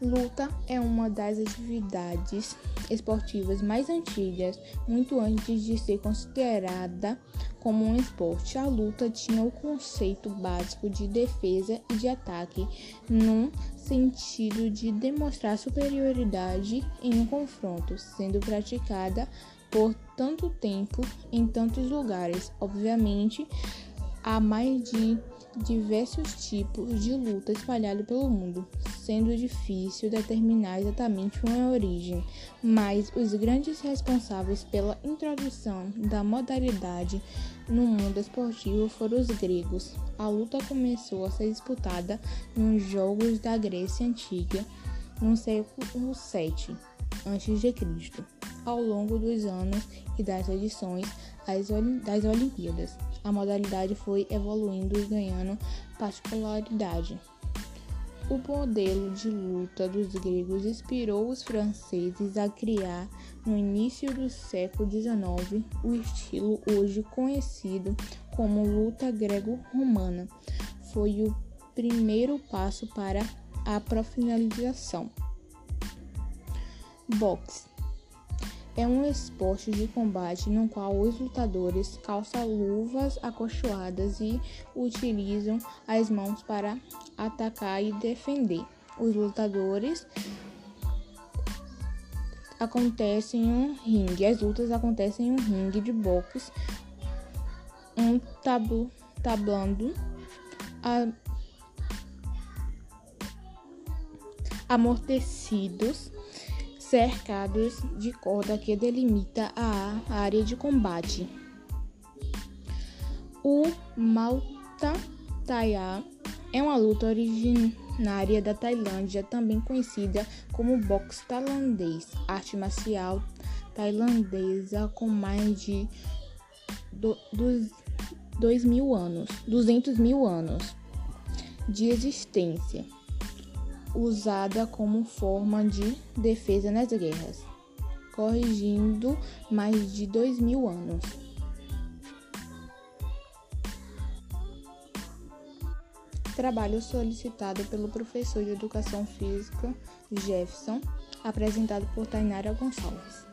Luta é uma das atividades esportivas mais antigas, muito antes de ser considerada como um esporte. A luta tinha o conceito básico de defesa e de ataque, num sentido de demonstrar superioridade em um confronto, sendo praticada por tanto tempo em tantos lugares. Obviamente, há mais de diversos tipos de luta espalhados pelo mundo, sendo difícil determinar exatamente uma origem, mas os grandes responsáveis pela introdução da modalidade no mundo esportivo foram os gregos. A luta começou a ser disputada nos Jogos da Grécia Antiga no século 7 a.C., ao longo dos anos e das edições das Olimpíadas a modalidade foi evoluindo e ganhando particularidade. O modelo de luta dos gregos inspirou os franceses a criar, no início do século XIX, o estilo hoje conhecido como luta grego-romana. Foi o primeiro passo para a profissionalização. Boxe é um esporte de combate no qual os lutadores calçam luvas acolchoadas e utilizam as mãos para atacar e defender. Os lutadores acontecem em um ringue. As lutas acontecem em um ringue de boxe, um tabu, tablando a, amortecidos cercados de corda que delimita a área de combate. O Malta Thaya é uma luta originária da Tailândia, também conhecida como boxe tailandês, arte marcial tailandesa com mais de do, dos dois mil anos, 200 mil anos de existência usada como forma de defesa nas guerras, corrigindo mais de dois mil anos. Trabalho solicitado pelo professor de Educação Física Jefferson, apresentado por Tainara Gonçalves.